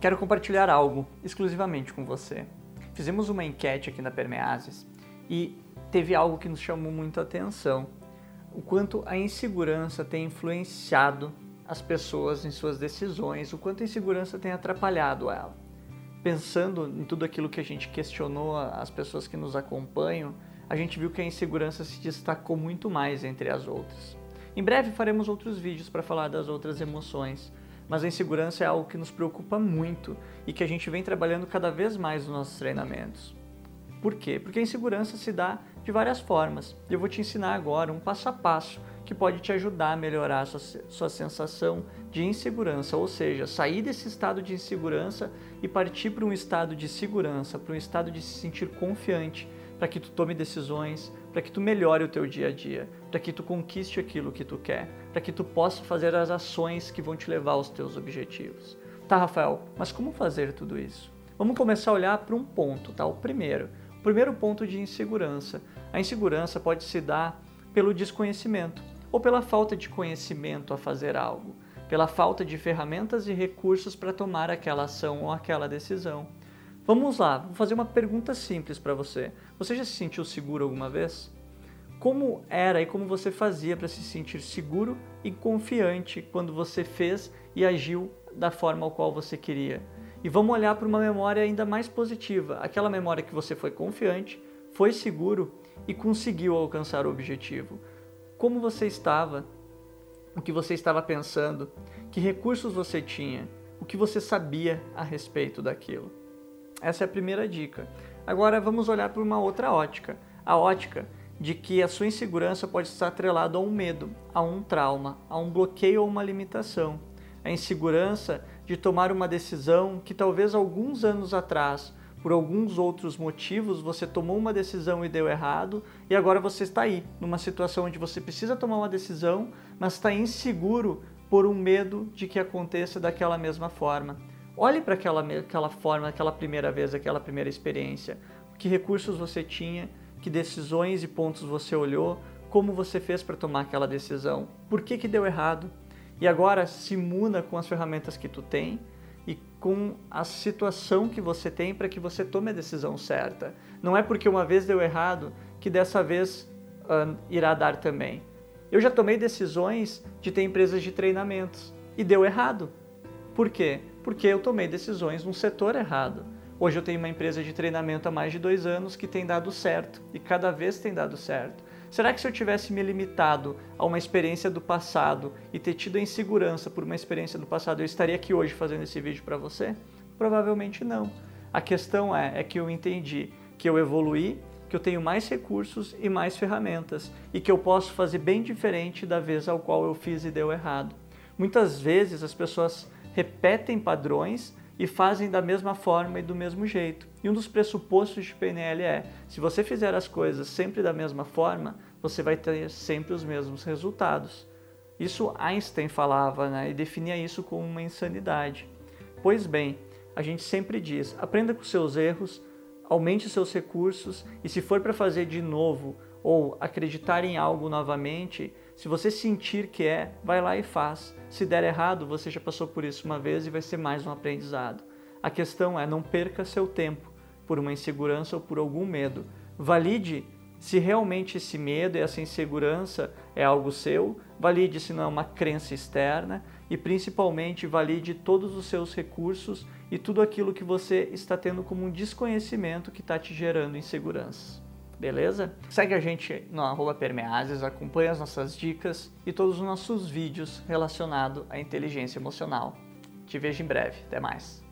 Quero compartilhar algo exclusivamente com você. Fizemos uma enquete aqui na Permeases e teve algo que nos chamou muito a atenção. O quanto a insegurança tem influenciado as pessoas em suas decisões, o quanto a insegurança tem atrapalhado ela. Pensando em tudo aquilo que a gente questionou as pessoas que nos acompanham, a gente viu que a insegurança se destacou muito mais entre as outras. Em breve faremos outros vídeos para falar das outras emoções, mas a insegurança é algo que nos preocupa muito e que a gente vem trabalhando cada vez mais nos nossos treinamentos. Por quê? Porque a insegurança se dá de várias formas. Eu vou te ensinar agora um passo a passo que pode te ajudar a melhorar a sua, sua sensação de insegurança, ou seja, sair desse estado de insegurança e partir para um estado de segurança, para um estado de se sentir confiante, para que tu tome decisões, para que tu melhore o teu dia a dia, para que tu conquiste aquilo que tu quer, para que tu possa fazer as ações que vão te levar aos teus objetivos. Tá, Rafael, mas como fazer tudo isso? Vamos começar a olhar para um ponto, tá? O primeiro, o primeiro ponto de insegurança. A insegurança pode se dar pelo desconhecimento ou pela falta de conhecimento a fazer algo, pela falta de ferramentas e recursos para tomar aquela ação ou aquela decisão. Vamos lá, vou fazer uma pergunta simples para você. Você já se sentiu seguro alguma vez? Como era e como você fazia para se sentir seguro e confiante quando você fez e agiu da forma ao qual você queria? E vamos olhar para uma memória ainda mais positiva, aquela memória que você foi confiante, foi seguro e conseguiu alcançar o objetivo como você estava, o que você estava pensando, que recursos você tinha, o que você sabia a respeito daquilo. Essa é a primeira dica. Agora vamos olhar por uma outra ótica, a ótica de que a sua insegurança pode estar atrelada a um medo, a um trauma, a um bloqueio ou uma limitação. A insegurança de tomar uma decisão que talvez alguns anos atrás por alguns outros motivos você tomou uma decisão e deu errado, e agora você está aí, numa situação onde você precisa tomar uma decisão, mas está inseguro por um medo de que aconteça daquela mesma forma. Olhe para aquela, aquela forma, aquela primeira vez, aquela primeira experiência. Que recursos você tinha, que decisões e pontos você olhou, como você fez para tomar aquela decisão, por que, que deu errado. E agora se imuna com as ferramentas que tu tem e com a situação que você tem para que você tome a decisão certa. Não é porque uma vez deu errado que dessa vez uh, irá dar também. Eu já tomei decisões de ter empresas de treinamentos e deu errado. Por quê? Porque eu tomei decisões num setor errado. Hoje eu tenho uma empresa de treinamento há mais de dois anos que tem dado certo e cada vez tem dado certo. Será que se eu tivesse me limitado a uma experiência do passado e ter tido a insegurança por uma experiência do passado, eu estaria aqui hoje fazendo esse vídeo para você? Provavelmente não. A questão é, é que eu entendi que eu evoluí, que eu tenho mais recursos e mais ferramentas e que eu posso fazer bem diferente da vez ao qual eu fiz e deu errado. Muitas vezes as pessoas repetem padrões e fazem da mesma forma e do mesmo jeito. E um dos pressupostos de PNL é: se você fizer as coisas sempre da mesma forma, você vai ter sempre os mesmos resultados. Isso Einstein falava né, e definia isso como uma insanidade. Pois bem, a gente sempre diz: aprenda com seus erros, aumente seus recursos e, se for para fazer de novo ou acreditar em algo novamente, se você sentir que é, vai lá e faz. Se der errado, você já passou por isso uma vez e vai ser mais um aprendizado. A questão é não perca seu tempo por uma insegurança ou por algum medo. Valide se realmente esse medo e essa insegurança é algo seu, valide se não é uma crença externa e principalmente valide todos os seus recursos e tudo aquilo que você está tendo como um desconhecimento que está te gerando inseguranças beleza? Segue a gente no arroba Permeases, acompanha as nossas dicas e todos os nossos vídeos relacionados à inteligência emocional. Te vejo em breve, até mais.